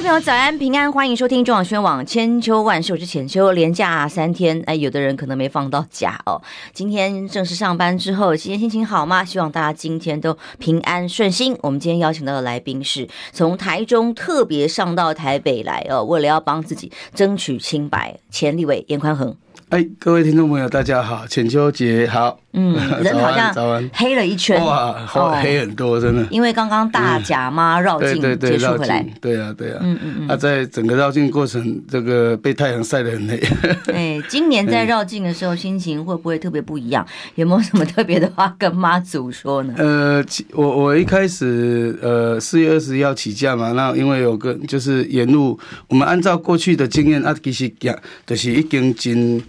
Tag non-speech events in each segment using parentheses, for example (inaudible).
众朋友，早安平安，欢迎收听中广宣网千秋万寿之浅秋。连假三天，哎，有的人可能没放到假哦。今天正式上班之后，今天心情好吗？希望大家今天都平安顺心。我们今天邀请到的来宾是从台中特别上到台北来哦，为了要帮自己争取清白，前立委颜宽恒。哎，各位听众朋友，大家好，浅秋节好。嗯，(laughs) 人好像黑了一圈，哇，黑很多，真的。因为刚刚大甲妈绕境结束回来，对啊，对啊。嗯嗯嗯。他在整个绕境过程，这个被太阳晒得很黑。(laughs) 哎，今年在绕境的时候，心情会不会特别不一样？有没有什么特别的话跟妈祖说呢？呃，我我一开始呃四月二十要起驾嘛，那因为有个就是沿路，我们按照过去的经验啊，其实讲就是已经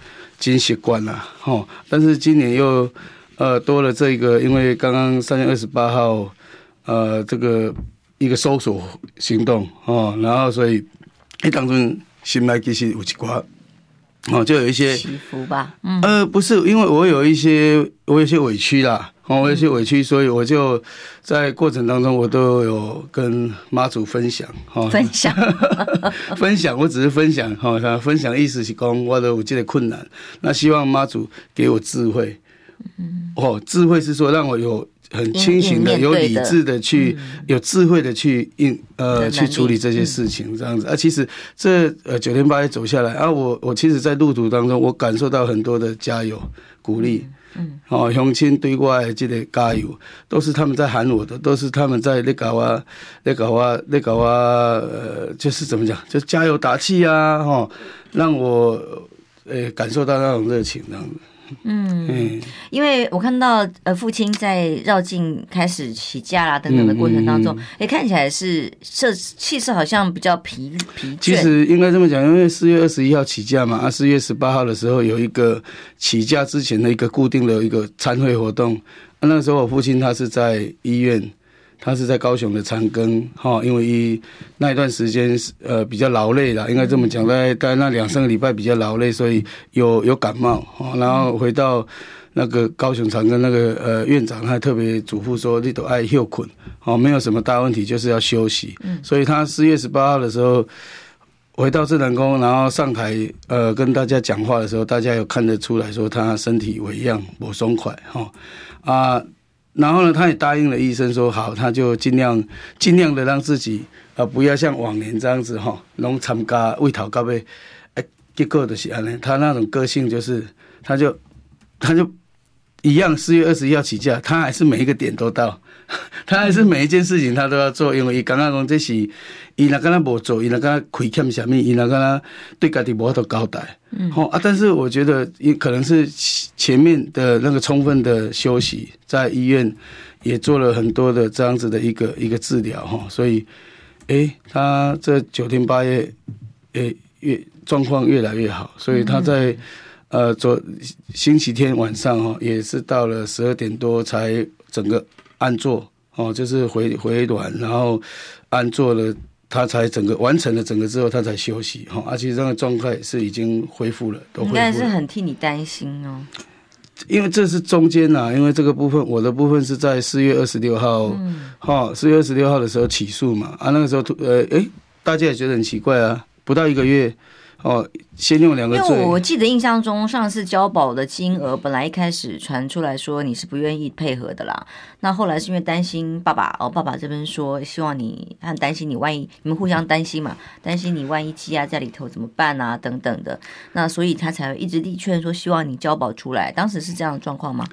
真。已经习惯了，吼！但是今年又，呃，多了这个，因为刚刚三月二十八号，呃，这个一个搜索行动，哦，然后所以，一当中心内其实有一寡，哦，就有一些起伏吧，嗯，呃，不是，因为我有一些，我有一些委屈啦。哦我有些委屈，所以我就在过程当中，我都有跟妈祖分享，哈，分享，(laughs) 分享，我只是分享，哈，他分享意思是讲我的有这个困难，那希望妈祖给我智慧，哦，智慧是说让我有很清醒的、有理智的去、有智慧的去应呃去处理这些事情，这样子。啊，其实这呃九天八夜走下来啊，我我其实，在路途当中，我感受到很多的加油鼓励。嗯，哦，乡亲对我的这个加油，都是他们在喊我的，都是他们在那搞啊，那搞啊，那搞啊，呃，就是怎么讲，就加油打气啊，哈，让我呃、欸、感受到那种热情，这样子。(laughs) 嗯，因为我看到呃父亲在绕境开始起驾啦等等的过程当中，哎、嗯嗯，看起来是色气势好像比较疲疲倦。其实应该这么讲，因为四月二十一号起驾嘛，啊，四月十八号的时候有一个起驾之前的一个固定的一个参会活动，啊，那个时候我父亲他是在医院。他是在高雄的长庚，哈，因为一那一段时间是呃比较劳累了，应该这么讲，在在那两三个礼拜比较劳累，所以有有感冒，然后回到那个高雄长庚那个呃院长，他还特别嘱咐说，你都爱休困，哦，没有什么大问题，就是要休息。所以他四月十八号的时候回到正南宫，然后上台呃跟大家讲话的时候，大家有看得出来说他身体微恙，不松快，哈啊。然后呢，他也答应了医生说好，他就尽量尽量的让自己啊，不要像往年这样子哈，能参加为讨高杯，哎，结果的是安呢，他那种个性就是，他就他就一样，四月二十一号起价，他还是每一个点都到，(laughs) 他还是每一件事情他都要做，因为伊刚刚讲这是伊那刚刚无做，伊那刚刚亏欠什么，伊那刚刚对家己无法度交代。嗯，好啊，但是我觉得也可能是前面的那个充分的休息，在医院也做了很多的这样子的一个一个治疗哈，所以，诶，他这九天八夜，诶，越状况越来越好，所以他在呃昨星期天晚上哈，也是到了十二点多才整个按坐哦，就是回回暖，然后按坐了。他才整个完成了整个之后，他才休息哈，而且这个状态是已经恢复了，都恢复了。应该是很替你担心哦，因为这是中间呐，因为这个部分我的部分是在四月二十六号，哈、嗯，四月二十六号的时候起诉嘛，啊，那个时候呃，诶，大家也觉得很奇怪啊，不到一个月。哦，先用两个字。因为我记得印象中，上次交保的金额本来一开始传出来说你是不愿意配合的啦。那后来是因为担心爸爸哦，爸爸这边说希望你，很担心你万一你们互相担心嘛，担心你万一积压在里头怎么办啊等等的。那所以他才会一直力劝说希望你交保出来。当时是这样的状况吗？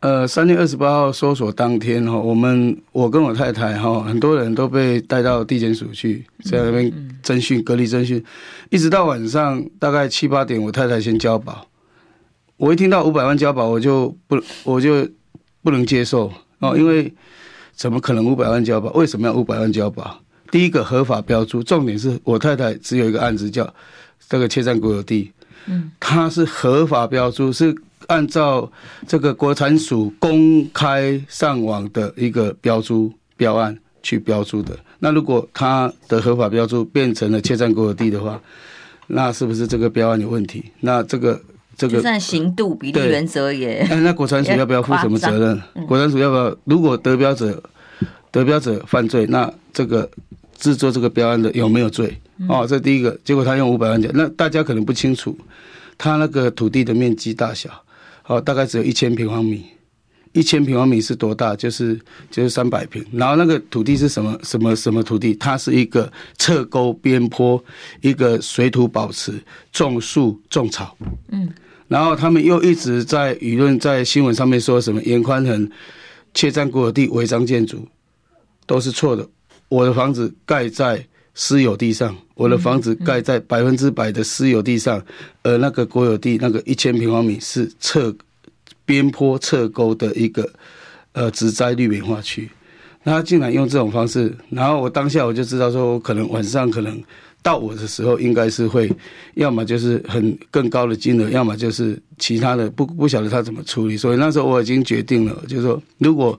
呃，三月二十八号搜索当天哈，我们我跟我太太哈，很多人都被带到地检署去，在那边侦讯、隔离侦讯，一直到晚上大概七八点，我太太先交保。我一听到五百万交保，我就不我就不能接受哦，因为怎么可能五百万交保？为什么要五百万交保？第一个合法标注，重点是我太太只有一个案子叫这个切占国有地，嗯，它是合法标注是。按照这个国产署公开上网的一个标注标案去标注的，那如果它的合法标注变成了切占国有地的话，那是不是这个标案有问题？那这个这个就算刑度比例原则也，那那国产署要不要负什么责任？嗯、国产署要不要？如果得标者得标者犯罪，那这个制作这个标案的有没有罪？哦，这第一个。结果他用五百万讲，那大家可能不清楚，他那个土地的面积大小，哦，大概只有一千平方米。一千平方米是多大？就是就是三百平。然后那个土地是什么什么什么土地？它是一个侧沟边坡，一个水土保持，种树种草。嗯。然后他们又一直在舆论在新闻上面说什么严宽恒窃占国有地违章建筑，都是错的。我的房子盖在私有地上，我的房子盖在百分之百的私有地上，而那个国有地那个一千平方米是侧。边坡侧沟的一个呃植栽绿美化区，那他竟然用这种方式，然后我当下我就知道说，我可能晚上可能到我的时候，应该是会要么就是很更高的金额，要么就是其他的不不晓得他怎么处理，所以那时候我已经决定了，就是说如果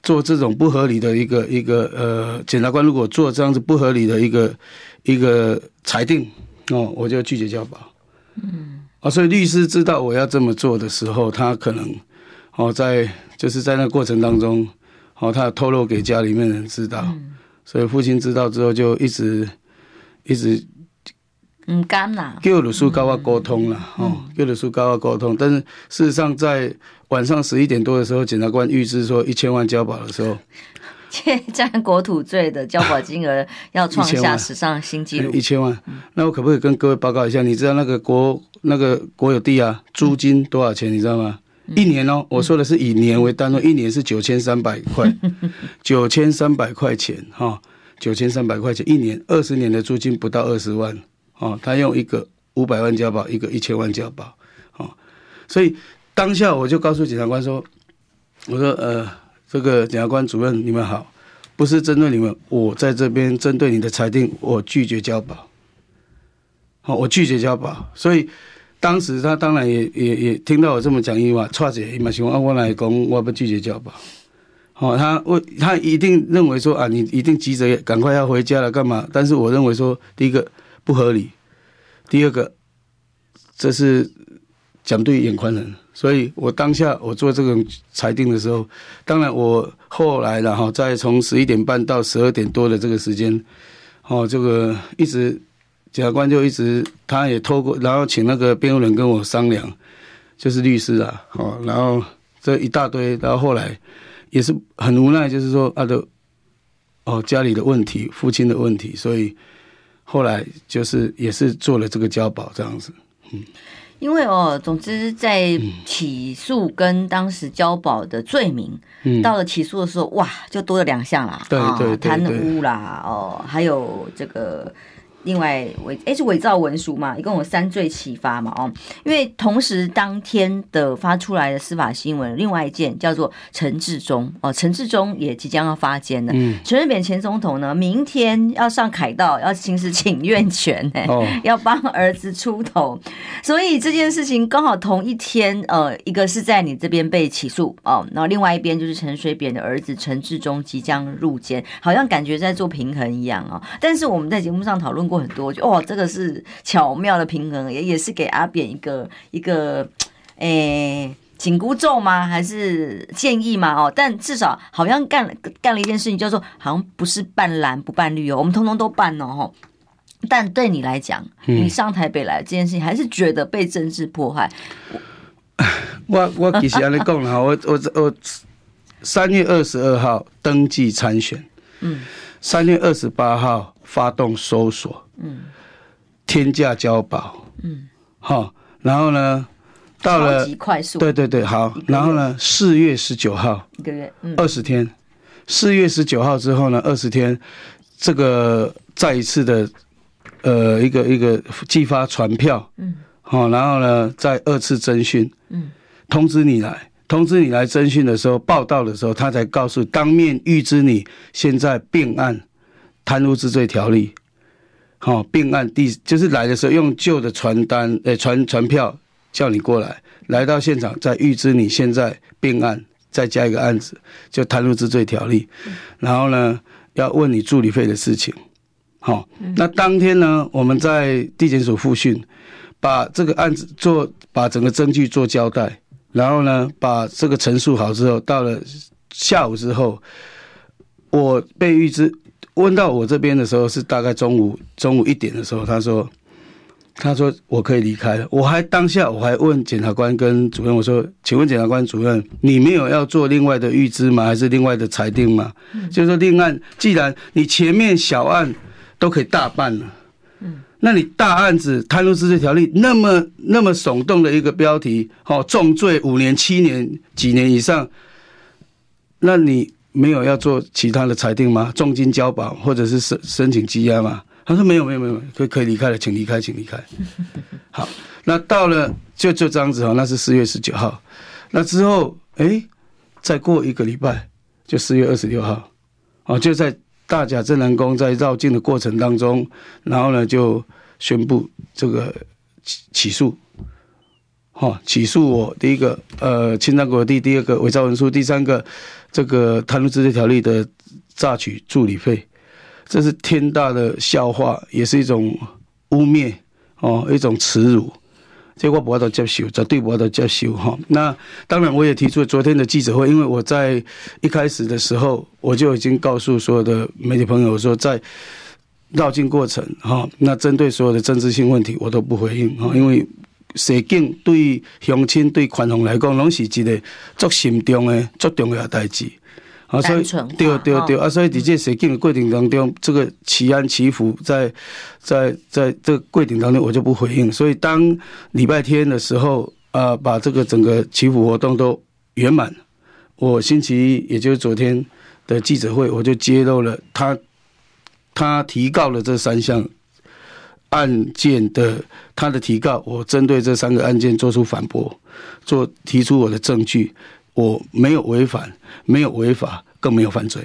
做这种不合理的一个一个呃检察官如果做这样子不合理的一个一个裁定哦，我就拒绝交保。嗯。啊，所以律师知道我要这么做的时候，他可能哦，在就是在那个过程当中，哦，他透露给家里面人知道，所以父亲知道之后就一直一直唔敢啦，叫律师跟我沟通了，哦，叫律师跟我沟通，但是事实上在晚上十一点多的时候，检察官预知说一千万交保的时候。窃占国土罪的交保金额 (laughs) 要创下史上新纪录，一千万。那我可不可以跟各位报告一下？你知道那个国那个国有地啊，租金多少钱？你知道吗？一年哦，我说的是以年为单位，一年是九千三百块，(laughs) 九千三百块钱哈，九千三百块钱一年，二十年的租金不到二十万哦。他用一个五百万交保，一个一千万交保，哦，所以当下我就告诉检察官说，我说呃。这个检察官主任，你们好，不是针对你们，我在这边针对你的裁定，我拒绝交保。好，我拒绝交保。所以当时他当然也也也听到我这么讲一句话，错姐嘛，希望我来讲，我不拒绝交保。哦，他为他一定认为说啊，你一定急着赶快要回家了，干嘛？但是我认为说，第一个不合理，第二个这是讲对眼宽恒。所以我当下我做这个裁定的时候，当然我后来然后再从十一点半到十二点多的这个时间，哦，这个一直检察官就一直他也透过，然后请那个辩护人跟我商量，就是律师啊，哦，然后这一大堆，然后后来也是很无奈，就是说他的，哦家里的问题，父亲的问题，所以后来就是也是做了这个交保这样子，嗯。因为哦，总之在起诉跟当时交保的罪名，嗯、到了起诉的时候，哇，就多了两项啦，对对对，贪污啦，哦，还有这个。另外伪诶是伪造文书嘛，一共有三罪启发嘛哦，因为同时当天的发出来的司法新闻，另外一件叫做陈志忠哦，陈志忠也即将要发监了。嗯，陈水扁前总统呢，明天要上凯道，要行使请愿权呢，哦，(laughs) 要帮儿子出头，所以这件事情刚好同一天，呃，一个是在你这边被起诉哦，然后另外一边就是陈水扁的儿子陈志忠即将入监，好像感觉在做平衡一样哦。但是我们在节目上讨论过。很多就哦，这个是巧妙的平衡，也也是给阿扁一个一个诶紧箍咒吗？还是建议吗？哦，但至少好像干了干了一件事情，叫做好像不是办蓝不办绿哦，我们通通都办哦。但对你来讲，你上台北来这件事情，还是觉得被政治迫害。我我其实跟你讲了，我我我三月二十二号登记参选，嗯，三月二十八号。发动搜索，嗯，天价交保，嗯，好，然后呢，到了对对对，好，然后呢，四月十九号，一个月，嗯，二十天，四月十九号之后呢，二十天，这个再一次的，呃，一个一个寄发传票，嗯，好，然后呢，再二次征讯，嗯，通知你来，通知你来征讯的时候，报道的时候，他才告诉当面预知你现在并案。贪污治罪条例，好，并案第就是来的时候用旧的传单，呃，传传票叫你过来，来到现场再预知你现在并案，再加一个案子，就贪污治罪条例，然后呢要问你助理费的事情，好，那当天呢，我们在地检署复讯，把这个案子做，把整个证据做交代，然后呢，把这个陈述好之后，到了下午之后，我被预知问到我这边的时候是大概中午中午一点的时候，他说。他说我可以离开了，我还当下我还问检察官跟主任，我说，请问检察官主任，你没有要做另外的预知吗？还是另外的裁定吗？嗯、就是说另案，既然你前面小案都可以大办了，嗯，那你大案子贪污治罪条例那么那么耸动的一个标题，哦，重罪五年、七年、几年以上，那你没有要做其他的裁定吗？重金交保或者是申申请羁押吗？他说没有没有没有，可以可以离开了，请离开，请离开。(laughs) 好，那到了就就这样子哦，那是四月十九号。那之后，哎，再过一个礼拜，就四月二十六号，哦，就在大甲镇澜宫在绕境的过程当中，然后呢就宣布这个起起诉，好，起诉我第一个呃侵占国地，第二个伪造文书，第三个这个贪污治罪条例的诈取助理费。这是天大的笑话，也是一种污蔑哦，一种耻辱。这我不要都接受，绝对不要都接受哈。那当然，我也提出昨天的记者会，因为我在一开始的时候，我就已经告诉所有的媒体朋友说，在绕境过程哈，那针对所有的政治性问题，我都不回应哈，因为涉境对乡亲对宽宏来讲，拢是一个足心重的足重要的代志。啊，所以对对对啊，所以在这写进的过程当中，这个祈安祈福在在在这个过程当中，我就不回应。所以当礼拜天的时候，啊，把这个整个祈福活动都圆满，我星期一，也就是昨天的记者会，我就揭露了他他提告了这三项案件的他的提告，我针对这三个案件做出反驳，做提出我的证据。我没有违反，没有违法，更没有犯罪。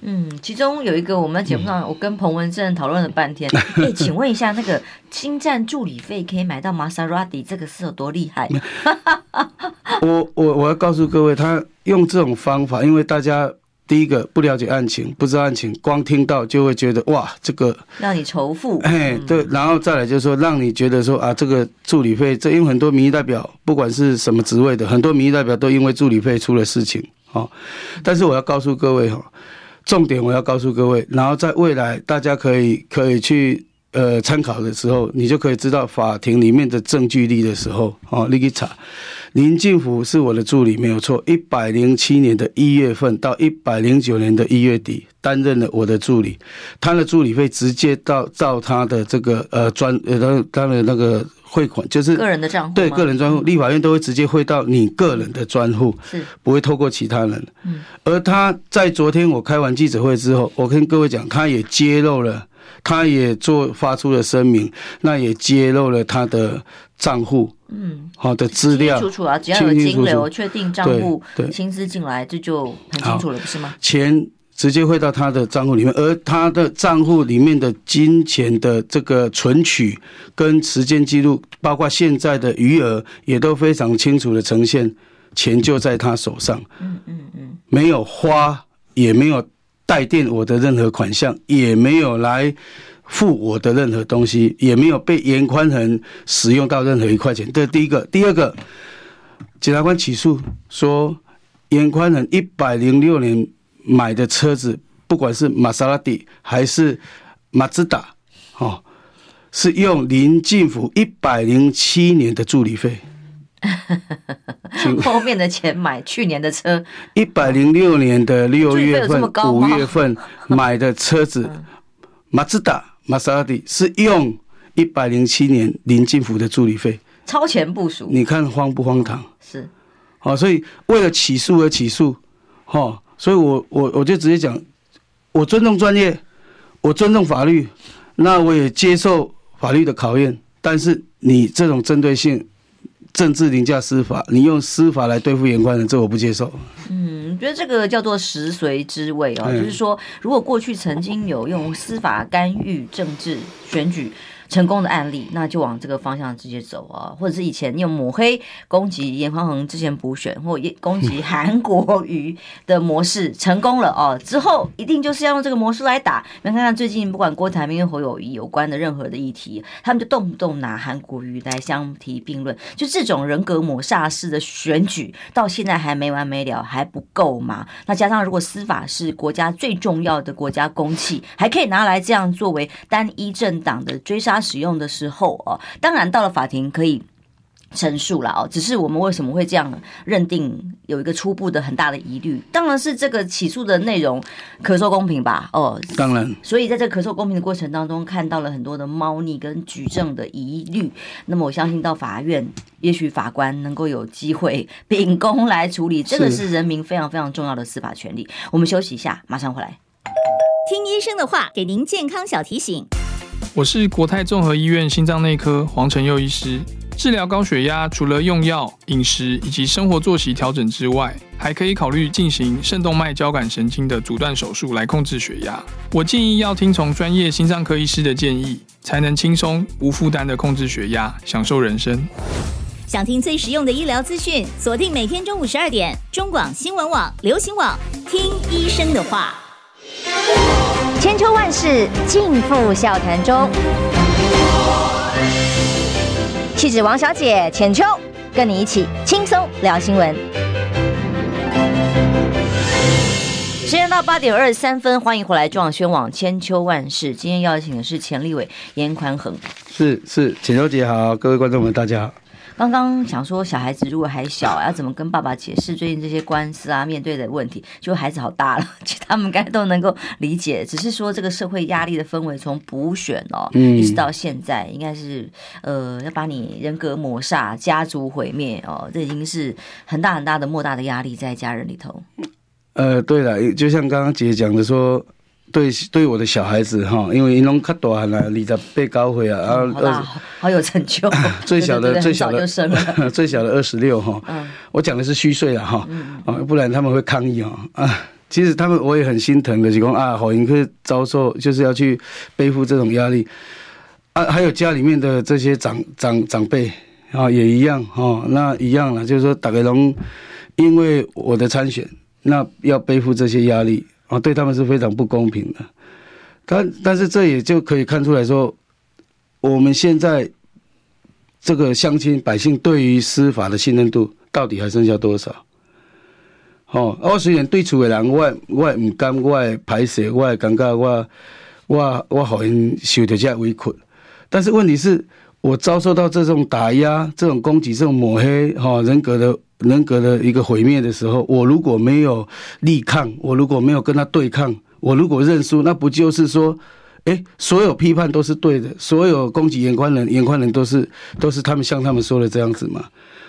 嗯，其中有一个我们节目上，我跟彭文正讨论了半天。(laughs) 哎、欸，请问一下，那个侵占助理费可以买到玛莎拉蒂，这个是有多厉害？我我我要告诉各位，他用这种方法，因为大家。第一个不了解案情，不知道案情，光听到就会觉得哇，这个让你仇富，哎，对，然后再来就是说，让你觉得说啊，这个助理费，这因为很多民意代表，不管是什么职位的，很多民意代表都因为助理费出了事情，哦，但是我要告诉各位哈，重点我要告诉各位，然后在未来大家可以可以去呃参考的时候，你就可以知道法庭里面的证据力的时候，哦，你去查。林进福是我的助理，没有错。一百零七年的一月份到一百零九年的一月底，担任了我的助理。他的助理费直接到到他的这个呃专呃他他的那个汇款，就是个人的账户，对个人专户，立法院都会直接汇到你个人的专户，是不会透过其他人。嗯，而他在昨天我开完记者会之后，我跟各位讲，他也揭露了，他也做发出了声明，那也揭露了他的账户。嗯，好的资料，清楚啊，只要有金流，确定账户薪资进来，这就很清楚了，不是吗？钱直接汇到他的账户里面，而他的账户里面的金钱的这个存取跟时间记录，包括现在的余额，也都非常清楚的呈现，钱就在他手上。嗯嗯嗯，没有花，也没有代垫我的任何款项，也没有来。付我的任何东西，也没有被严宽恒使用到任何一块钱。这是第一个，第二个，检察官起诉说，严宽恒一百零六年买的车子，不管是玛莎拉蒂还是马自达，哦，是用林进福一百零七年的助理费，后面的钱买去年的车，一百零六年的六月份、五月份买的车子，马自达。玛莎拉蒂是用一百零七年林进福的助理费超前部署，你看荒不荒唐？是，好，所以为了起诉而起诉，哈，所以我我我就直接讲，我尊重专业，我尊重法律，那我也接受法律的考验，但是你这种针对性。政治凌驾司法，你用司法来对付颜宽恒，这我不接受。嗯，我觉得这个叫做食髓知味哦，就是说，如果过去曾经有用司法干预政治选举，成功的案例，那就往这个方向直接走啊，或者是以前用抹黑攻击严宽恒之前补选，或攻击韩国瑜的模式成功了哦，之后一定就是要用这个模式来打。你们看看最近不管郭台铭跟侯友谊有关的任何的议题，他们就动不动拿韩国瑜来相提并论，就这种人格抹煞式的选举，到现在还没完没了，还不够吗？那加上如果司法是国家最重要的国家公器，还可以拿来这样作为单一政党的追杀使用的时候哦，当然到了法庭可以陈述了哦。只是我们为什么会这样认定，有一个初步的很大的疑虑，当然是这个起诉的内容可受公平吧？哦，当然。所以在这个可受公平的过程当中，看到了很多的猫腻跟举证的疑虑。那么我相信到法院，也许法官能够有机会秉公来处理，这个是人民非常非常重要的司法权利。我们休息一下，马上回来。听医生的话，给您健康小提醒。我是国泰综合医院心脏内科黄成佑医师。治疗高血压，除了用药、饮食以及生活作息调整之外，还可以考虑进行肾动脉交感神经的阻断手术来控制血压。我建议要听从专业心脏科医师的建议，才能轻松无负担的控制血压，享受人生。想听最实用的医疗资讯，锁定每天中午十二点，中广新闻网、流行网，听医生的话。千秋万世尽付笑谈中。气质王小姐浅秋，跟你一起轻松聊新闻。时间到八点二十三分，欢迎回来中广宣网千秋万世。今天邀请的是钱立伟、严宽恒。是是，浅秋姐好，各位观众们大家好。刚刚想说，小孩子如果还小，要怎么跟爸爸解释最近这些官司啊，面对的问题？就孩子好大了，其实他们应该都能够理解。只是说这个社会压力的氛围，从补选哦，一直到现在，应该是呃要把你人格抹杀、家族毁灭哦，这已经是很大很大的莫大的压力在家人里头。呃，对了，就像刚刚姐讲的说。对，对我的小孩子哈，因为因拢较大了，二十八九岁啊，啊，好，好有成就。(laughs) 最小的，最小的，(laughs) 最小的二十六哈。我讲的是虚岁了哈，啊，不然他们会抗议啊。啊，其实他们我也很心疼的，就讲啊，好，因会遭受，就是要去背负这种压力。啊，还有家里面的这些长长长辈啊，也一样哈，那一样了，就是说大概龙因为我的参选，那要背负这些压力。啊，对他们是非常不公平的，但但是这也就可以看出来说，我们现在这个乡亲百姓对于司法的信任度到底还剩下多少？哦，我虽然对厝的人，我我唔甘，我排斥，我感觉我我我好像受到这委屈，但是问题是，我遭受到这种打压、这种攻击、这种抹黑，哈，人格的。人格的一个毁灭的时候，我如果没有力抗，我如果没有跟他对抗，我如果认输，那不就是说，哎，所有批判都是对的，所有攻击眼宽人、眼宽人都是都是他们像他们说的这样子嘛？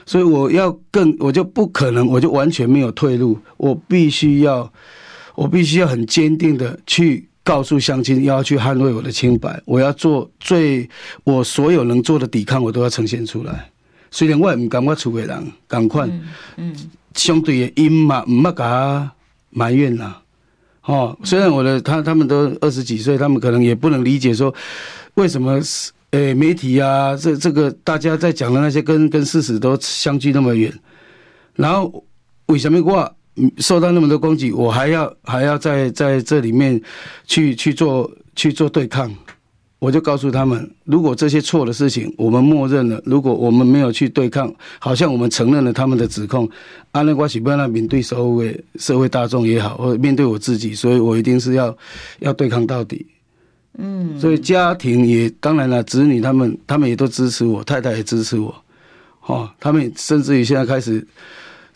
所以我要更，我就不可能，我就完全没有退路，我必须要，我必须要很坚定的去告诉乡亲，要去捍卫我的清白，我要做最我所有能做的抵抗，我都要呈现出来。虽然我也唔敢我厝的人赶快，嗯，相对的因嘛唔乜甲埋怨啦，哦，虽然我的他他们都二十几岁，他们可能也不能理解说为什么诶、欸、媒体啊，这这个大家在讲的那些跟跟事实都相距那么远，然后为什么我受到那么多攻击，我还要还要在在这里面去去做去做对抗？我就告诉他们，如果这些错的事情我们默认了，如果我们没有去对抗，好像我们承认了他们的指控，阿内瓜西不要让面对社会社会大众也好，或者面对我自己，所以我一定是要要对抗到底。嗯，所以家庭也当然了，子女他们他们也都支持我，太太也支持我，哦，他们甚至于现在开始，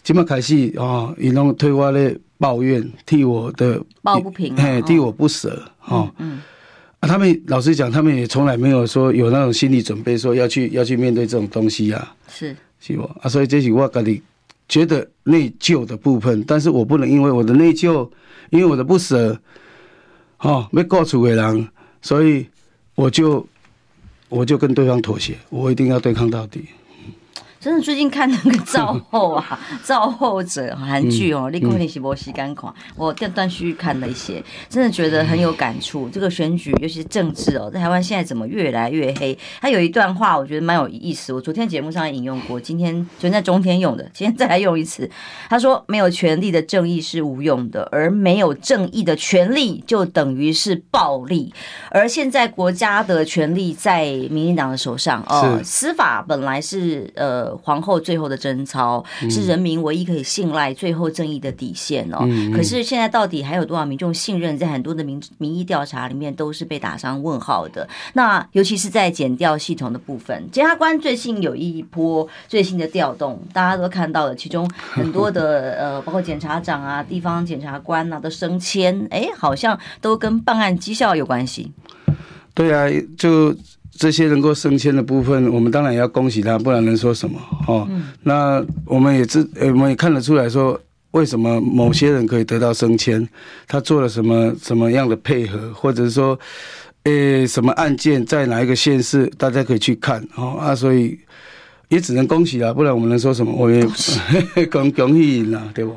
今麦开始哦，伊弄对我的抱怨，替我的抱不平，嘿，替我不舍，哦。嗯。啊、他们老实讲，他们也从来没有说有那种心理准备，说要去要去面对这种东西呀、啊。是是不啊？所以这是我跟你觉得内疚的部分，但是我不能因为我的内疚，因为我的不舍，哦，没告诉别人，所以我就我就跟对方妥协，我一定要对抗到底。真的最近看那个造后啊，(laughs) 造后者韩剧哦，立刻练习波西干狂，我断断续续看了一些，真的觉得很有感触。这个选举，尤其是政治哦，在台湾现在怎么越来越黑？他有一段话，我觉得蛮有意思。我昨天节目上引用过，今天昨天在中天用的，(laughs) 今天再来用一次。他说：“没有权力的正义是无用的，而没有正义的权利就等于是暴力。而现在国家的权力在民进党的手上哦，司法本来是呃。”皇后最后的贞操是人民唯一可以信赖、最后正义的底线哦。可是现在到底还有多少民众信任？在很多的民民意调查里面都是被打上问号的。那尤其是在检调系统的部分，检察官最近有一波最新的调动，大家都看到了，其中很多的 (laughs) 呃，包括检察长啊、地方检察官啊的升迁，哎，好像都跟办案绩效有关系。对啊，就。这些能够升迁的部分，我们当然也要恭喜他，不然能说什么？哦，嗯、那我们也知，我们也看得出来说，为什么某些人可以得到升迁，他做了什么什么样的配合，或者是说，诶，什么案件在哪一个县市，大家可以去看哦啊，所以也只能恭喜了，不然我们能说什么？我也恭 (laughs) 恭喜了，对不？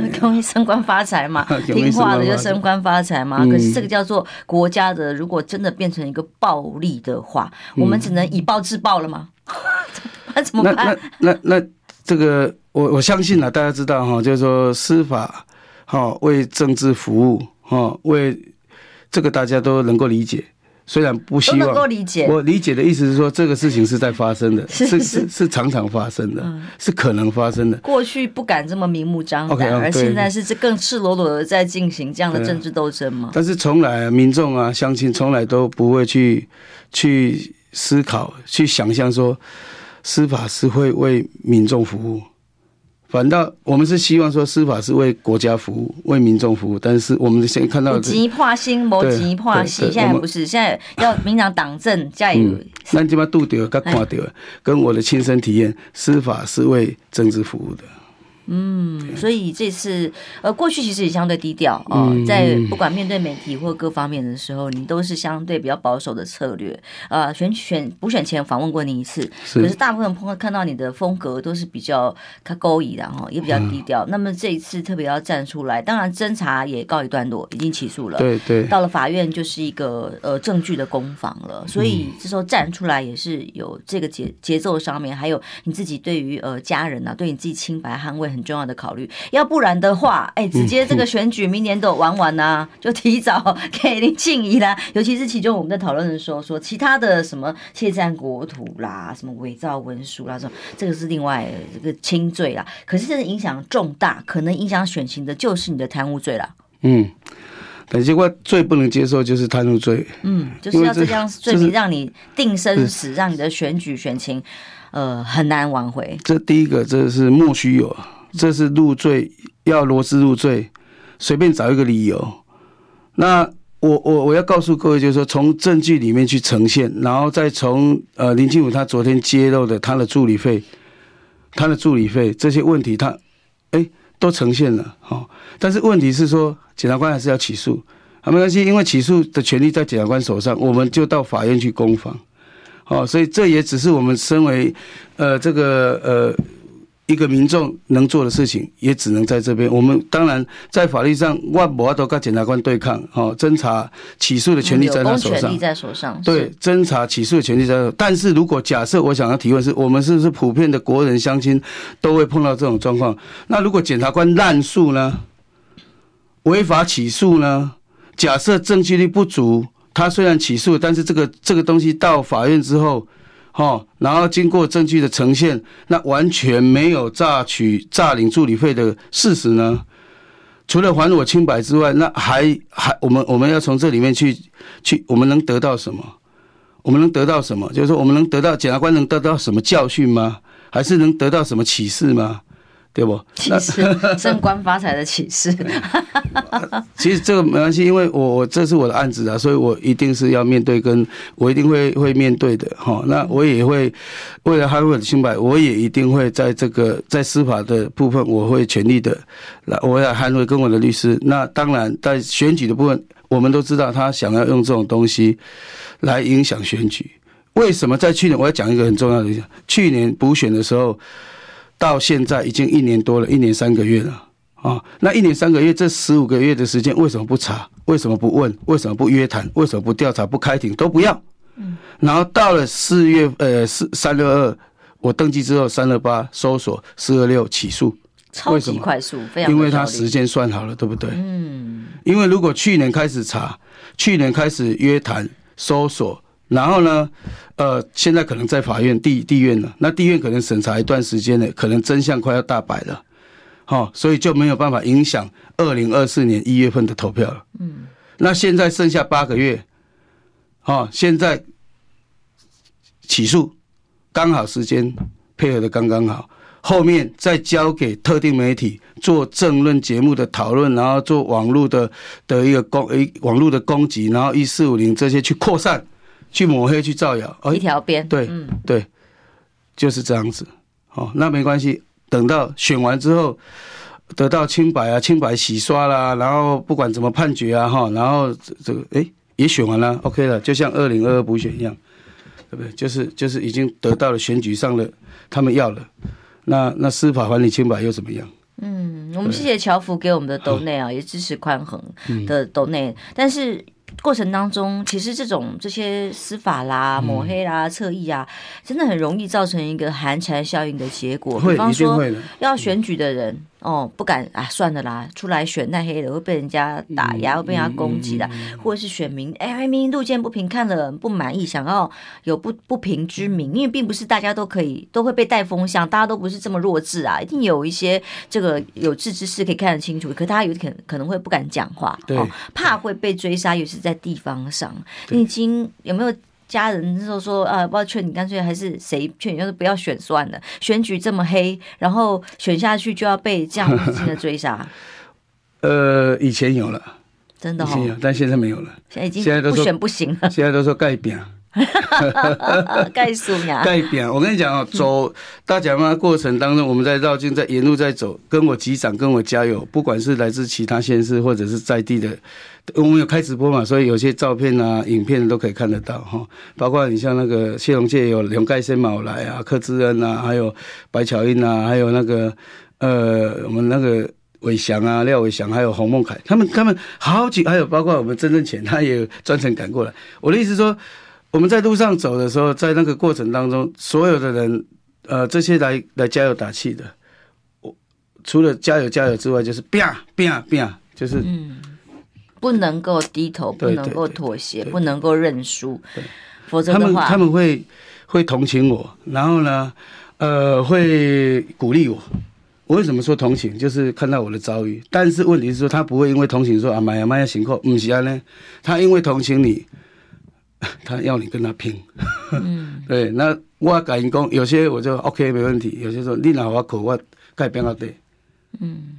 (laughs) 容易升官发财嘛，(laughs) 听话的就升官发财嘛。可是这个叫做国家的，如果真的变成一个暴力的话，我们只能以暴制暴了吗？(laughs) 那怎么办？那那那那这个，我我相信啊，大家知道哈，就是说司法哈为政治服务哈，为这个大家都能够理解。虽然不希望，理解我理解的意思是说，这个事情是在发生的，是 (laughs) 是是，常常发生的，是可能发生的。过去不敢这么明目张胆，而现在是这更赤裸裸的在进行这样的政治斗争吗？但是从来民众啊，乡亲从来都不会去去思考、去想象说，司法是会为民众服务。反倒我们是希望说司法是为国家服务、为民众服务，但是我们现在看到的急迫心、没急迫心，现在不是现在要民党党政加油。那基本上度掉、跟看掉，跟我的亲身体验，司法是为政治服务的。嗯，所以这次呃，过去其实也相对低调哦、呃，在不管面对媒体或各方面的时候，你都是相对比较保守的策略。呃，选选补选前访问过你一次，可是大部分朋友看到你的风格都是比较他勾引的哈，也比较低调。那么这一次特别要站出来，当然侦查也告一段落，已经起诉了，对对，到了法院就是一个呃证据的攻防了。所以这时候站出来也是有这个节节奏上面，还有你自己对于呃家人啊，对你自己清白捍卫很。重要的考虑，要不然的话，哎，直接这个选举明年都玩完呐，(laughs) 就提早给林静怡啦。尤其是其中我们在讨论的时候说，其他的什么窃占国土啦，什么伪造文书啦，这种这个是另外这个轻罪啦。可是这个影响重大，可能影响选情的就是你的贪污罪啦。嗯，但是我最不能接受就是贪污罪。嗯，就是要这样罪名让你定生死，让你的选举选情呃很难挽回。这第一个，这是莫须有。这是入罪，要罗织入罪，随便找一个理由。那我我我要告诉各位，就是说，从证据里面去呈现，然后再从呃林清武他昨天揭露的他的助理费，他的助理费这些问题他，他哎都呈现了哈。但是问题是说，检察官还是要起诉，啊没关系，因为起诉的权利在检察官手上，我们就到法院去攻防。好，所以这也只是我们身为呃这个呃。一个民众能做的事情，也只能在这边。我们当然在法律上，万不要都跟检察官对抗。哦，侦查起诉的权利在他手上。权利在手上。对，侦查起诉的权利在手上。但是如果假设我想要提问是，我们是不是普遍的国人相亲都会碰到这种状况？那如果检察官滥诉呢？违法起诉呢？假设证据力不足，他虽然起诉，但是这个这个东西到法院之后。哦，然后经过证据的呈现，那完全没有诈取、诈领助理费的事实呢？除了还我清白之外，那还还我们我们要从这里面去去，我们能得到什么？我们能得到什么？就是说，我们能得到检察官能得到什么教训吗？还是能得到什么启示吗？对不？启示 (laughs) 升官发财的启示。(laughs) 其实这个没关系，因为我我这是我的案子啊，所以我一定是要面对，跟我一定会会面对的哈。那我也会为了捍卫清白，我也一定会在这个在司法的部分，我会全力的来，我要捍卫跟我的律师。那当然在选举的部分，我们都知道他想要用这种东西来影响选举。为什么在去年？我要讲一个很重要的，去年补选的时候，到现在已经一年多了，一年三个月了啊。那一年三个月，这十五个月的时间，为什么不查？为什么不问？为什么不约谈？为什么不调查？不开庭？都不要。嗯。然后到了四月，呃，四三六二，我登记之后，三六八搜索，四二六起诉。超级快速，非常。因为他时间算好了，对不对？嗯。因为如果去年开始查，去年开始约谈、搜索。然后呢，呃，现在可能在法院地地院了，那地院可能审查一段时间呢，可能真相快要大白了，好，所以就没有办法影响二零二四年一月份的投票了。嗯，那现在剩下八个月，好，现在起诉刚好时间配合的刚刚好，后面再交给特定媒体做政论节目的讨论，然后做网络的的一个攻诶网络的攻击，然后一四五零这些去扩散。去抹黑，去造谣，一条边，对，嗯，对，就是这样子。哦，那没关系，等到选完之后，得到清白啊，清白洗刷啦，然后不管怎么判决啊，哈，然后这个，哎，也选完了，OK 了，就像二零二二补选一样，对不对？就是就是已经得到了选举上的他们要了，那那司法还你清白又怎么样？嗯，我们谢谢乔福给我们的 (laughs) 斗内啊，也支持宽恒的斗内，嗯，但是。过程当中，其实这种这些司法啦、抹黑啦、侧翼啊，真的很容易造成一个寒蝉效应的结果。比方说，要选举的人。哦，不敢啊，算了啦，出来选太黑的，会被人家打压，会被人家攻击的，或者是选民哎，明明路见不平，看了不满意，想要有不不平之鸣，因为并不是大家都可以都会被带风向，大家都不是这么弱智啊，一定有一些这个有志之士可以看得清楚，可大家有可能可能会不敢讲话，哦，怕会被追杀，尤其是在地方上，你已经有没有？家人那时候说啊，不要劝你，干脆还是谁劝你，就是不要选算了。选举这么黑，然后选下去就要被这样无尽的追杀。(laughs) 呃，以前有了，真的、哦，但现在没有了。现在已经不选不行了。(laughs) 现在都说改变。(laughs) 盖树呀，盖表。我跟你讲哦，走大甲妈过程当中，我们在绕境，在沿路在走，跟我机长，跟我加油，不管是来自其他县市或者是在地的，我们有开直播嘛，所以有些照片啊、影片都可以看得到哈。包括你像那个谢龙介有梁盖森毛来啊，柯志恩啊，还有白巧英啊，还有那个呃，我们那个伟翔啊，廖伟翔，还有洪孟凯，他们他们好几，还有包括我们曾正干，他也专程赶过来。我的意思说。我们在路上走的时候，在那个过程当中，所有的人，呃，这些来来加油打气的，我除了加油加油之外，就是啪啪啪，就是嗯，不能够低头，不能够妥协，不能够认输，否则的话，他们他们会会同情我，然后呢，呃，会鼓励我。我为什么说同情？就是看到我的遭遇，但是问题是说，他不会因为同情说啊，妈呀妈呀，辛苦，不是啊呢，他因为同情你。(laughs) 他要你跟他拼，嗯，(laughs) 对，那我改讲，有些我就 OK 没问题，有些说你拿我口我改变了对，嗯，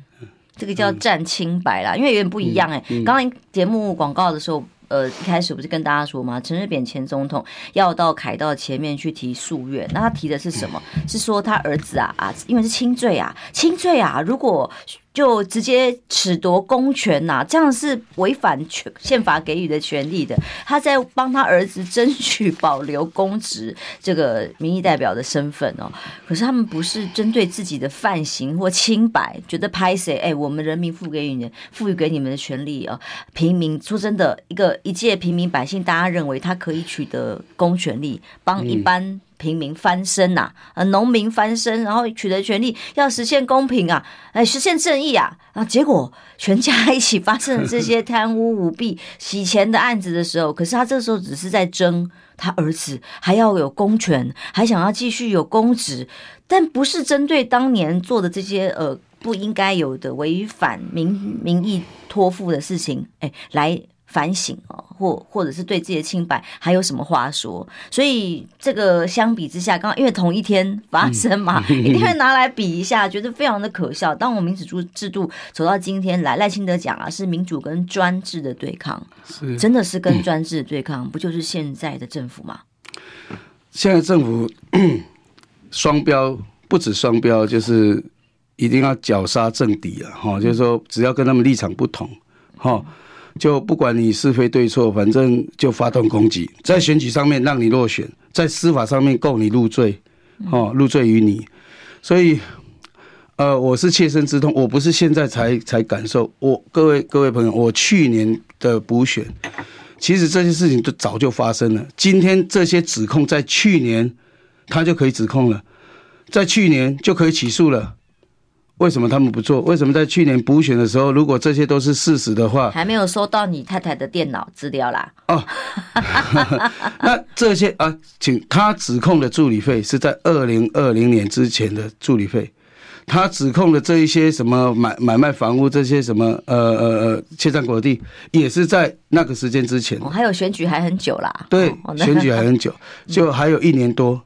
这个叫占清白啦，因为有点不一样哎、欸。刚刚节目广告的时候，呃，一开始不是跟大家说吗？陈水扁前总统要到凯道前面去提诉愿，那他提的是什么？是说他儿子啊啊，因为是轻罪啊，轻罪啊，如果。就直接褫夺公权呐、啊，这样是违反权宪法给予的权利的。他在帮他儿子争取保留公职这个民意代表的身份哦。可是他们不是针对自己的犯行或清白，觉得拍谁？哎，我们人民赋给你赋予给你们的权利啊，平民说真的，一个一介平民百姓，大家认为他可以取得公权力，帮一般。平民翻身呐、啊，呃，农民翻身，然后取得权利，要实现公平啊，哎，实现正义啊，啊，结果全家一起发生了这些贪污舞弊、洗钱的案子的时候，可是他这时候只是在争他儿子还要有公权，还想要继续有公职，但不是针对当年做的这些呃不应该有的违反民民意托付的事情，哎，来。反省哦，或或者是对自己的清白还有什么话说？所以这个相比之下，刚刚因为同一天发生嘛，(laughs) 嗯、一定会拿来比一下，觉得非常的可笑。当我们民主制度走到今天来，赖清德讲啊，是民主跟专制的对抗，是真的是跟专制的对抗，不就是现在的政府吗？现在政府 (clears throat) 双标，不止双标，就是一定要绞杀政敌啊！哈，就是说只要跟他们立场不同，哈。就不管你是非对错，反正就发动攻击，在选举上面让你落选，在司法上面告你入罪，哦，入罪于你。所以，呃，我是切身之痛，我不是现在才才感受。我各位各位朋友，我去年的补选，其实这些事情都早就发生了。今天这些指控在去年他就可以指控了，在去年就可以起诉了。为什么他们不做？为什么在去年补选的时候，如果这些都是事实的话，还没有收到你太太的电脑资料啦？哦，(laughs) 那这些啊，请他指控的助理费是在二零二零年之前的助理费，他指控的这一些什么买买卖房屋这些什么呃呃呃窃占国地，也是在那个时间之前。哦，还有选举还很久啦。对，选举还很久，(laughs) 就还有一年多。嗯，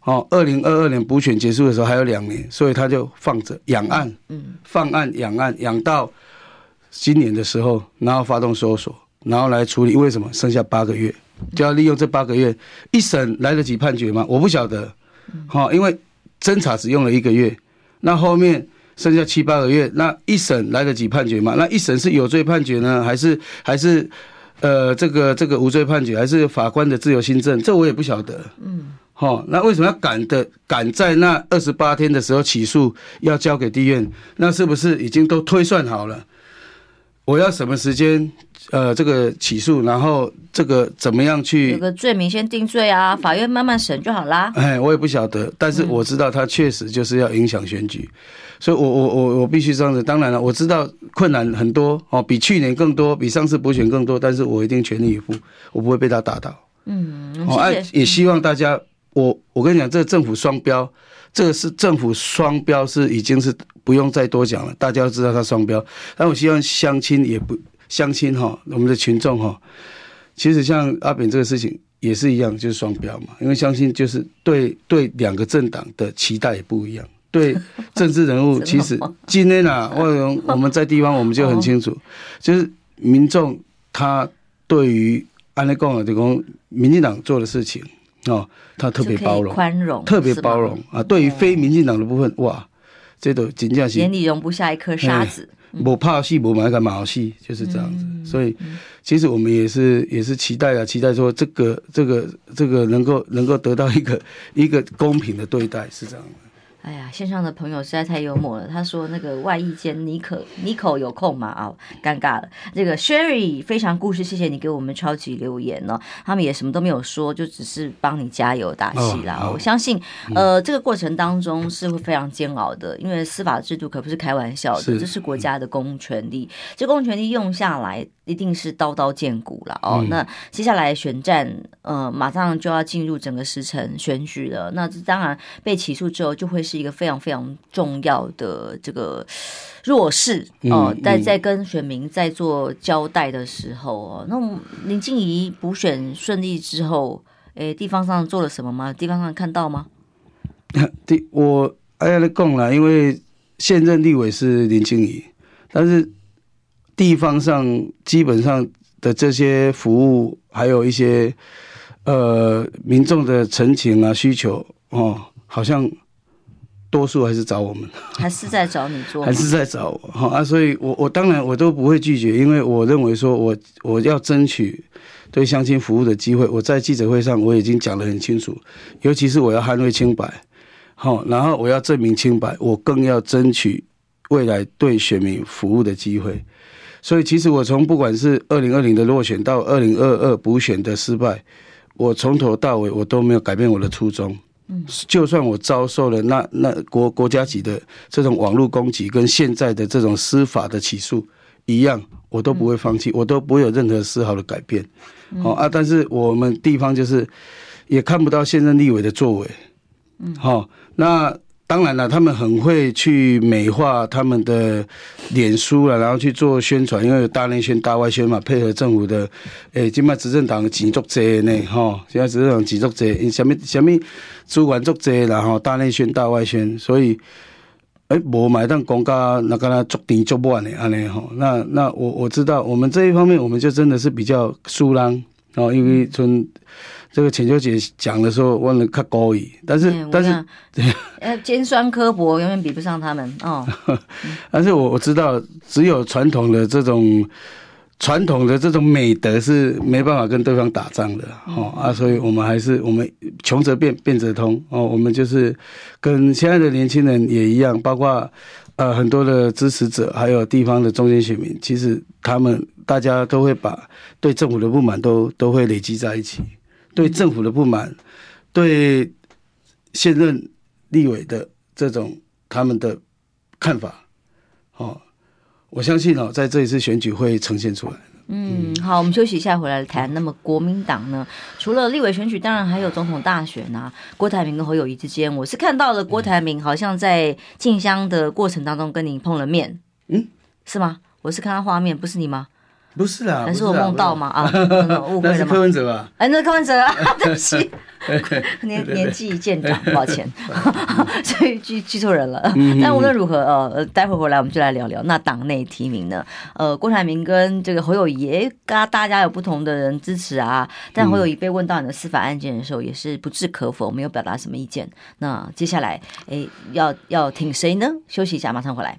好，二零二二年补选结束的时候还有两年，所以他就放着养案，嗯，放案养案养到今年的时候，然后发动搜索，然后来处理。为什么剩下八个月，就要利用这八个月一审来得及判决吗？我不晓得，好，因为侦查只用了一个月，那后面剩下七八个月，那一审来得及判决吗？那一审是有罪判决呢，还是还是呃这个这个无罪判决，还是法官的自由新政？这我也不晓得，嗯。哦，那为什么要赶的赶在那二十八天的时候起诉，要交给地院？那是不是已经都推算好了？我要什么时间？呃，这个起诉，然后这个怎么样去？有个罪名先定罪啊，法院慢慢审就好啦。哎，我也不晓得，但是我知道他确实就是要影响选举，所以我我我我必须这样子。当然了，我知道困难很多哦，比去年更多，比上次补选更多，但是我一定全力以赴，我不会被他打倒。嗯，谢谢。哦，也希望大家。我我跟你讲，这个政府双标，这个是政府双标，是已经是不用再多讲了，大家都知道他双标。但我希望相亲也不相亲哈，我们的群众哈，其实像阿扁这个事情也是一样，就是双标嘛。因为相亲就是对对两个政党的期待也不一样，对政治人物 (laughs) 其实今天啊，我 (laughs) 我们在地方我们就很清楚，就是民众他对于安内共啊，这个民进党做的事情。哦，他特别包容，宽容，特别包容啊！对于非民进党的部分，哇，这都真正是眼里容不下一颗沙子。我怕戏，我买个毛戏，就是这样子。所以，其实我们也是也是期待啊，期待说这个这个这个能够能够得到一个一个公平的对待，是这样的。哎呀，线上的朋友实在太幽默了。他说：“那个外役间，妮可妮可有空吗？”啊、哦，尴尬了。这个 Sherry 非常故事，谢谢你给我们超级留言哦。他们也什么都没有说，就只是帮你加油打气啦。哦、我相信，呃，这个过程当中是会非常煎熬的，因为司法制度可不是开玩笑的，是这是国家的公权力，这公权力用下来。一定是刀刀见骨了哦。那接下来选战，呃，马上就要进入整个时辰选举了。那这当然被起诉之后，就会是一个非常非常重要的这个弱势哦。在在跟选民在做交代的时候哦，那林静怡补选顺利之后，诶，地方上做了什么吗？地方上看到吗？(laughs) 地我哎呀，讲了，因为现任立委是林静怡，但是。地方上基本上的这些服务，还有一些呃民众的陈情啊需求哦，好像多数还是找我们，还是在找你做，还是在找我哈啊，所以我我当然我都不会拒绝，因为我认为说我我要争取对相亲服务的机会，我在记者会上我已经讲得很清楚，尤其是我要捍卫清白，好，然后我要证明清白，我更要争取未来对选民服务的机会。所以，其实我从不管是二零二零的落选到二零二二补选的失败，我从头到尾我都没有改变我的初衷。嗯，就算我遭受了那那国国家级的这种网络攻击，跟现在的这种司法的起诉一样，我都不会放弃，我都不会有任何丝毫的改变。好啊，但是我们地方就是也看不到现任立委的作为。嗯，好，那。当然了，他们很会去美化他们的脸书了，然后去做宣传，因为有大内宣、大外宣嘛，配合政府的，诶，今麦执政党的钱足济呢，哈，现在执政党钱足济，什么什么主管足济，然后大内宣、大外宣，所以，诶，无买当公家那个那足甜足满的安尼哈，那那我我知道，我们这一方面我们就真的是比较输人哦，因为从。这个浅秋姐讲的时候，忘了看高语，但是、嗯、但是，(laughs) 呃，尖酸刻薄永远比不上他们哦。(laughs) 但是我我知道，只有传统的这种传统的这种美德是没办法跟对方打仗的哦啊，所以我们还是我们穷则变，变则通哦。我们就是跟现在的年轻人也一样，包括呃很多的支持者，还有地方的中间选民，其实他们大家都会把对政府的不满都都会累积在一起，对政府的不满，对现任立委的这种他们的看法，哦。我相信哦，在这一次选举会呈现出来。嗯，好，我们休息一下，回来谈。那么国民党呢？除了立委选举，当然还有总统大选啊。郭台铭跟侯友谊之间，我是看到了郭台铭好像在进香的过程当中跟你碰了面。嗯，是吗？我是看到画面，不是你吗？不是啦，还是我梦到吗？啊，(laughs) 误会了吗？柯文哲吧？哎，那柯文哲啊，(laughs) 对不起，(laughs) 年年纪渐长，抱歉，所以记记错人了。但无论如何，呃，待会回来我们就来聊聊那党内提名呢。呃，郭台铭跟这个侯友宜，大大家有不同的人支持啊。但侯友谊被问到你的司法案件的时候，也是不置可否，没有表达什么意见。那接下来，哎，要要挺谁呢？休息一下，马上回来。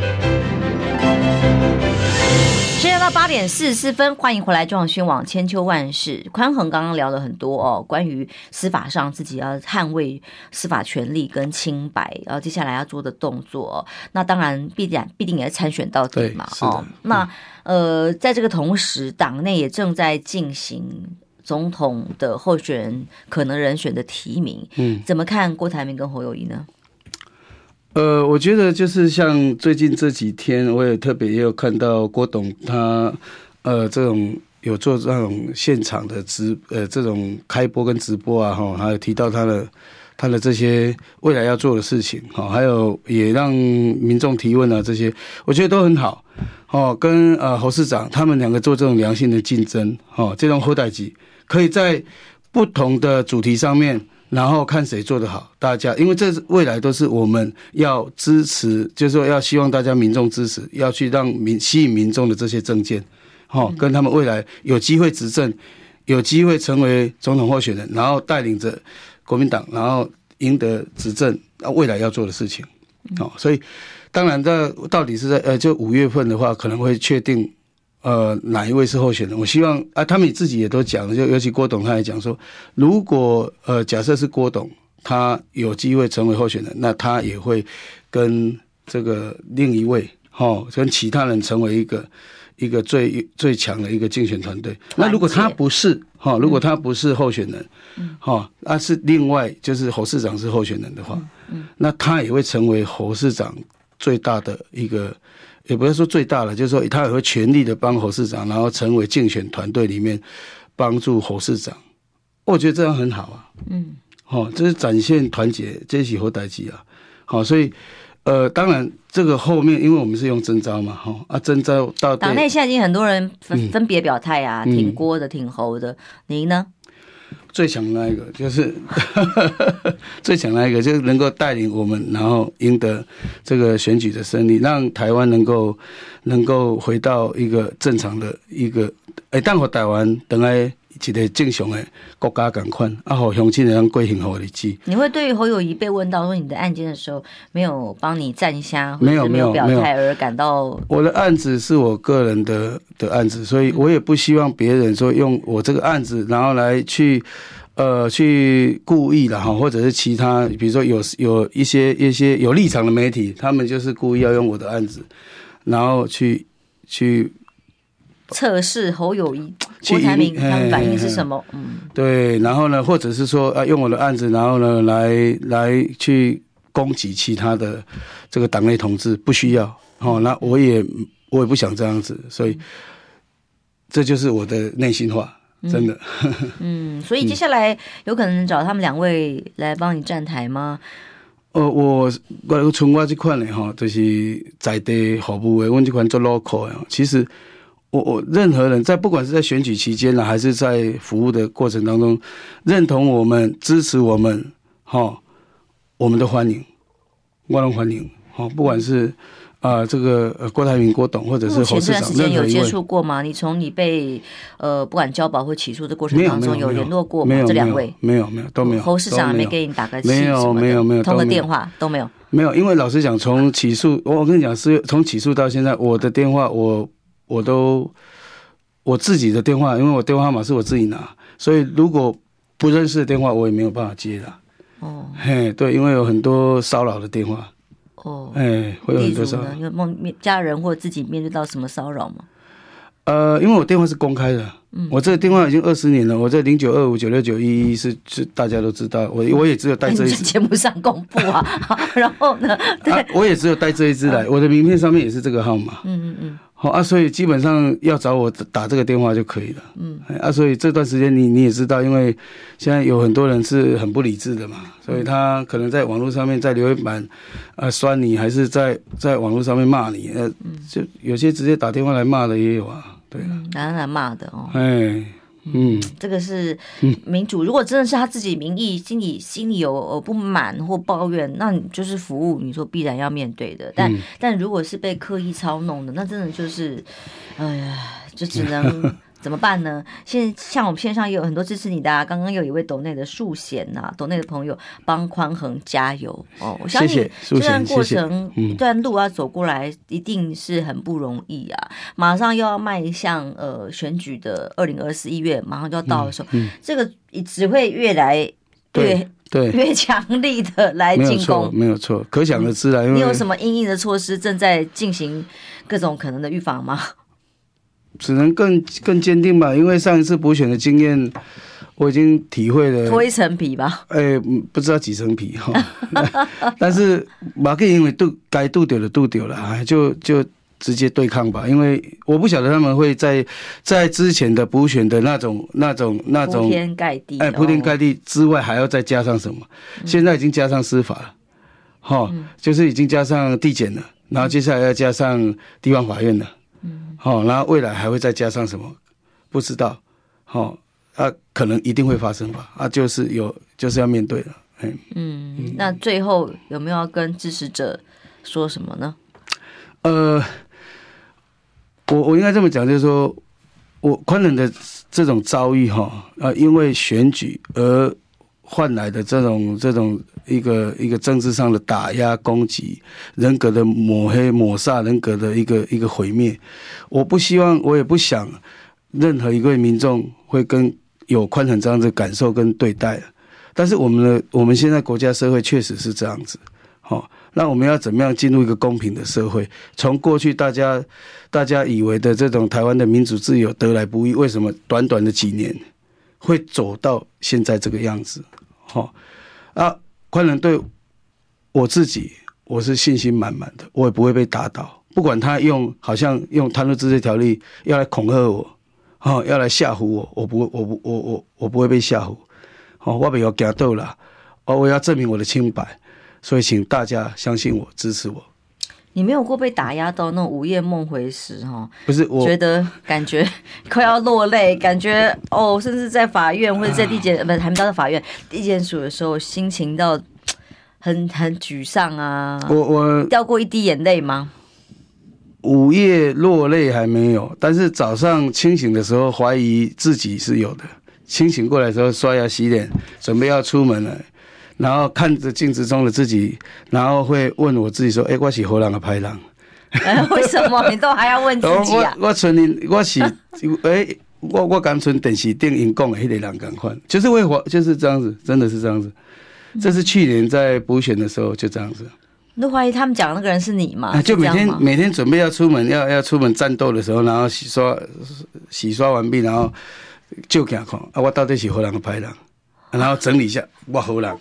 到八点四十四分，欢迎回来，中广新闻网千秋万世。宽恒刚刚聊了很多哦，关于司法上自己要捍卫司法权利跟清白，然后接下来要做的动作，那当然必然必定也是参选到底嘛。哦，那呃，在这个同时，党内也正在进行总统的候选人可能人选的提名。嗯，怎么看郭台铭跟侯友谊呢？呃，我觉得就是像最近这几天，我也特别也有看到郭董他呃这种有做这种现场的直呃这种开播跟直播啊哈，还有提到他的他的这些未来要做的事情哈，还有也让民众提问啊这些，我觉得都很好哦。跟呃侯市长他们两个做这种良性的竞争哦，这种后代机可以在不同的主题上面。然后看谁做得好，大家因为这是未来都是我们要支持，就是说要希望大家民众支持，要去让民吸引民众的这些政见，哦，跟他们未来有机会执政，有机会成为总统候选人，然后带领着国民党，然后赢得执政，那未来要做的事情，哦，所以当然这到底是在呃，就五月份的话，可能会确定。呃，哪一位是候选人？我希望啊，他们自己也都讲，就尤其郭董，他也讲说，如果呃，假设是郭董，他有机会成为候选人，那他也会跟这个另一位，哈、哦，跟其他人成为一个一个最最强的一个竞选团队。那如果他不是，哈、哦，如果他不是候选人，哈、哦，那是另外就是侯市长是候选人的话，那他也会成为侯市长最大的一个。也不要说最大了，就是说他也会全力的帮侯市长，然后成为竞选团队里面帮助侯市长。我觉得这样很好啊。嗯，好，这是展现团结，这是好代志啊。好，所以呃，当然这个后面，因为我们是用征召嘛，哈啊，征召到党内现在已经很多人分分别表态啊，嗯、挺郭的，挺侯的，您呢？最强那一个就是 (laughs) 最强那一个，就是能够带领我们，然后赢得这个选举的胜利，让台湾能够能够回到一个正常的一个，哎，但我台湾等来。一个正常的国家感款，啊，好乡亲人过幸福的日子。你会对于侯友宜被问到说你的案件的时候，没有帮你站下，没有没有表态而感到？我的案子是我个人的的案子，所以我也不希望别人说用我这个案子，然后来去呃去故意的哈，或者是其他，比如说有有一些一些有立场的媒体，他们就是故意要用我的案子，然后去去。测试侯友谊、郭台铭他们反应是什么？嗯，对，然后呢，或者是说啊，用我的案子，然后呢，来来去攻击其他的这个党内同志，不需要哦。那我也我也不想这样子，所以这就是我的内心话，真的。嗯，(laughs) 嗯，所以接下来有可能找他们两位来帮你站台吗？呃，我我从我这款的哈，就是在地服务的，我这款做 local 的，其实。我我任何人在不管是在选举期间呢，还是在服务的过程当中，认同我们、支持我们，哈，我们都欢迎，万人欢迎，哈，不管是。啊、呃，这个呃，郭台铭、郭董，或者是侯市长，前段时间有接触过吗？你从你被呃，不管交保或起诉的过程当中，有联络过吗？没有，这两位没有，没有，都没有。侯市长还没给你打个气没有，没有，没有，通个电话都没有。没有，因为老实讲，从起诉，我我跟你讲，是从起诉到现在，我的电话，我我都我自己的电话，因为我电话号码是我自己拿，所以如果不认识的电话，我也没有办法接的。哦，嘿，对，因为有很多骚扰的电话。哦，哎，会有很多骚扰。有梦家人或自己面对到什么骚扰吗？呃，因为我电话是公开的，嗯，我这个电话已经二十年了。我这零九二五九六九一一是是大家都知道，我我也只有带这一支。(laughs) 节目上公布啊，(laughs) 然后呢？对、啊，我也只有带这一支来，我的名片上面也是这个号码。嗯嗯嗯。好啊，所以基本上要找我打这个电话就可以了。嗯，啊，所以这段时间你你也知道，因为现在有很多人是很不理智的嘛，所以他可能在网络上面在留言板啊酸你，还是在在网络上面骂你，呃，就有些直接打电话来骂的也有啊，对啊，打电话来骂的哦。哎。嗯，这个是民主。如果真的是他自己民意，心里心里有不满或抱怨，那你就是服务，你说必然要面对的。但、嗯、但如果是被刻意操弄的，那真的就是，哎呀，就只能。(laughs) 怎么办呢？现像我们线上也有很多支持你的，啊，刚刚有一位斗内的素贤呐，斗内的朋友帮宽恒加油哦！我相信这段过程一段路要走过来，一定是很不容易啊！马上又要迈向呃选举的二零二四一月，马上就要到的时候，嗯嗯、这个只会越来越对，对 (laughs) 越强力的来进攻，没有错，可想而知啊！因为你有什么应应的措施正在进行各种可能的预防吗？只能更更坚定吧，因为上一次补选的经验，我已经体会了脱一层皮吧。哎、欸，不知道几层皮哈。(laughs) 但是马克因为渡该渡掉的渡掉了，就就直接对抗吧。因为我不晓得他们会在在之前的补选的那种那种那种铺天盖地，哎，铺天盖地之外还要再加上什么？现在已经加上司法了，哈，就是已经加上地检了，然后接下来要加上地方法院了。嗯，好，然后未来还会再加上什么？不知道，好，啊，可能一定会发生吧，啊，就是有，就是要面对了，嗯嗯，那最后有没有要跟支持者说什么呢？呃，我我应该这么讲，就是说我宽仁的这种遭遇哈，啊，因为选举而换来的这种这种。一个一个政治上的打压攻击，人格的抹黑抹煞，人格的一个一个毁灭。我不希望，我也不想任何一位民众会跟有宽仁这样子感受跟对待。但是我们的我们现在国家社会确实是这样子。好，那我们要怎么样进入一个公平的社会？从过去大家大家以为的这种台湾的民主自由得来不易，为什么短短的几年会走到现在这个样子？好啊。宽仁对我自己，我是信心满满的，我也不会被打倒。不管他用好像用贪污治罪条例要来恐吓我，哦，要来吓唬我，我不会，我不，我我我不会被吓唬。哦，我不要惊到了，哦，我要证明我的清白，所以请大家相信我，支持我。你没有过被打压到那种午夜梦回时哈？不是，我觉得感觉 (laughs) 快要落泪，感觉哦，甚至在法院或者在地检，不是还没到法院地检署的时候，心情到 (tsk) 很很沮丧啊。我我掉过一滴眼泪吗？午夜落泪还没有，但是早上清醒的时候怀疑自己是有的。清醒过来的时候刷牙洗脸，准备要出门了。然后看着镜子中的自己，然后会问我自己说：“哎、欸，我是何人啊，歹人？” (laughs) 为什么你都还要问自己啊？(laughs) 我我存我是哎，我我刚存电视电影讲的那个人赶快，就是为活就是这样子，真的是这样子。这是去年在补选的时候就这样子。你都怀疑他们讲的那个人是你吗？就每天每天准备要出门要要出门战斗的时候，然后洗刷洗刷完毕，然后就给他看啊，我到底是何人的拍人？然后整理一下，我好人，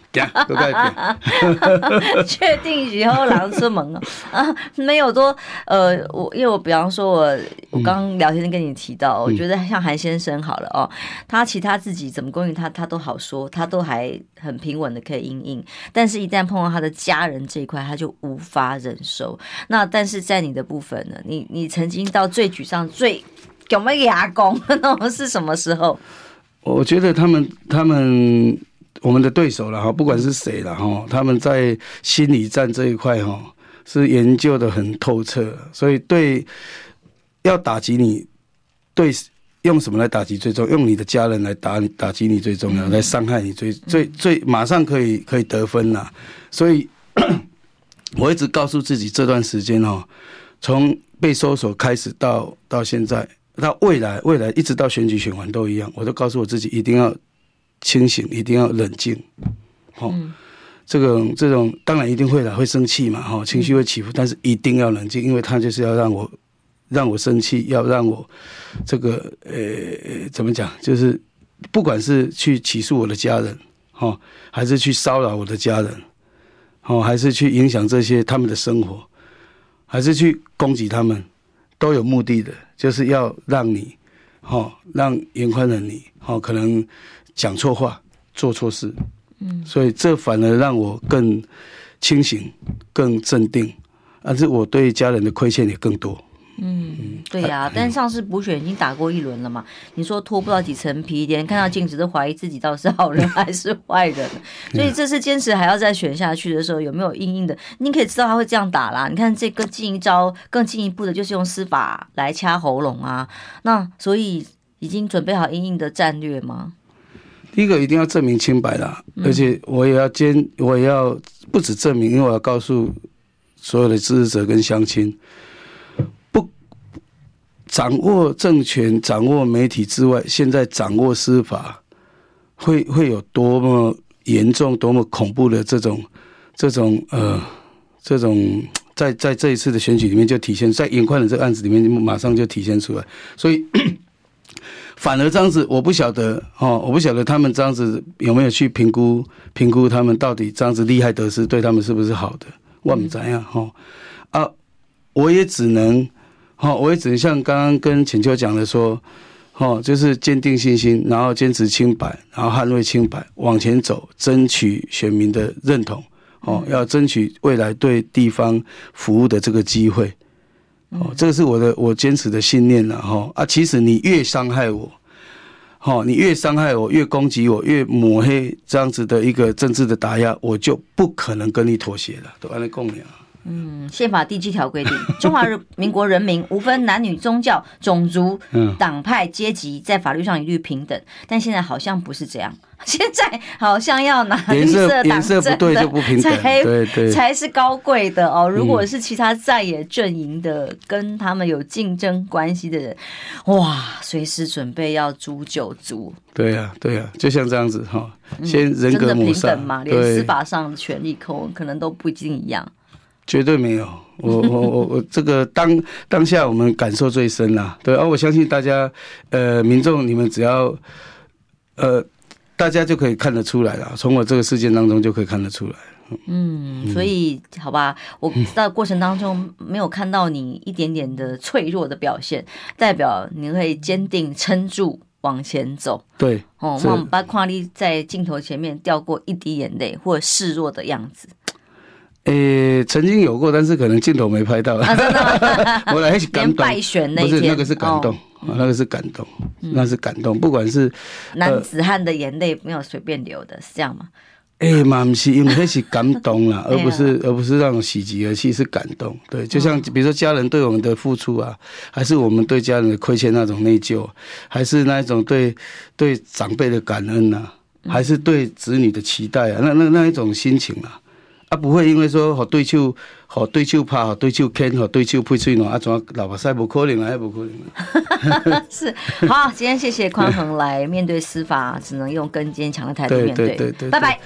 都改变。(laughs) 确定以后狼出门了啊？没有多呃，我因为我比方说我我刚聊天跟你提到，我觉得像韩先生好了哦，他其他自己怎么供应他他都好说，他都还很平稳的可以应应，但是一旦碰到他的家人这一块，他就无法忍受。那但是在你的部分呢？你你曾经到最沮丧、最有没有牙工？(laughs) 那种是什么时候？我觉得他们他们我们的对手了哈，不管是谁了哈，他们在心理战这一块哈是研究的很透彻，所以对要打击你，对用什么来打击最重要？用你的家人来打你打击你最重要，来伤害你最最最马上可以可以得分呐。所以我一直告诉自己，这段时间哦，从被搜索开始到到现在。到未来，未来一直到选举选完都一样，我都告诉我自己一定要清醒，一定要冷静。好、哦，嗯、这个这种当然一定会的，会生气嘛，哈、哦，情绪会起伏，但是一定要冷静，因为他就是要让我让我生气，要让我这个呃怎么讲，就是不管是去起诉我的家人，哈、哦，还是去骚扰我的家人，哦，还是去影响这些他们的生活，还是去攻击他们，都有目的的。就是要让你，哦，让严宽的你，哦，可能讲错话，做错事，嗯，所以这反而让我更清醒，更镇定，而且我对家人的亏欠也更多。嗯，对呀、但是上次补选已经打过一轮了嘛？你说脱不到几层皮，连看到镜子都怀疑自己到底是好人还是坏人，(laughs) 所以这次坚持还要再选下去的时候，有没有硬硬的？你可以知道他会这样打啦。你看这个进一招，更进一步的就是用司法来掐喉咙啊。那所以已经准备好硬硬的战略吗？第一个一定要证明清白啦，而且我也要坚，我也要不止证明，因为我要告诉所有的支持者跟乡亲。掌握政权、掌握媒体之外，现在掌握司法，会会有多么严重、多么恐怖的这种、这种呃、这种，在在这一次的选举里面就体现，在颜宽的这个案子里面马上就体现出来。所以，反而这样子，我不晓得哦，我不晓得他们这样子有没有去评估、评估他们到底这样子利害得失，对他们是不是好的？我们怎样哈啊？我也只能。好，我也只能像刚刚跟浅秋讲的说，哦，就是坚定信心，然后坚持清白，然后捍卫清白，往前走，争取选民的认同，哦，要争取未来对地方服务的这个机会，哦，这个是我的我坚持的信念了哈。啊，其实你越伤害我，哦，你越伤害我，越攻击我，越抹黑这样子的一个政治的打压，我就不可能跟你妥协了，都按你讲了。嗯，宪法第七条规定，(laughs) 中华人民国人民无分男女、宗教、种族、党派、阶级，在法律上一律平等。但现在好像不是这样，(laughs) 现在好像要拿绿色党证的才对对才是高贵的哦。如果是其他在野阵营的，跟他们有竞争关系的人，哇，随时准备要诛九族。对呀，对呀，就像这样子哈，先人格平等嘛，连司法上的权利可可能都不一定一样。绝对没有，我我我我 (laughs) 这个当当下我们感受最深啦，对，而我相信大家，呃，民众你们只要，呃，大家就可以看得出来了，从我这个事件当中就可以看得出来。嗯，所以好吧，我在过程当中没有看到你一点点的脆弱的表现，(laughs) 代表你会坚定撑住往前走。对，哦，我们把夸你在镜头前面掉过一滴眼泪或者示弱的样子。诶、欸，曾经有过，但是可能镜头没拍到。啊、真的？(laughs) 我来 (laughs) 是感动，不是那个是感动，哦、那个是感动，嗯、那是感动。不管是男子汉的眼泪没有随便流的，是这样吗？诶、欸，嘛不是，因为那是感动啦，(laughs) 而不是而不是那种喜极而泣，是感动。对，就像比如说家人对我们的付出啊，还是我们对家人的亏欠那种内疚，还是那一种对对长辈的感恩啊，还是对子女的期待啊，那那那一种心情啊。啊，不会因为说和对手和对手拍和对手牵和对手配嘴喏，啊，怎老白赛不可能啊，也不可能。(laughs) 是好，今天谢谢匡衡来面对司法，只能用更坚强的态度面对。对对对对，拜拜。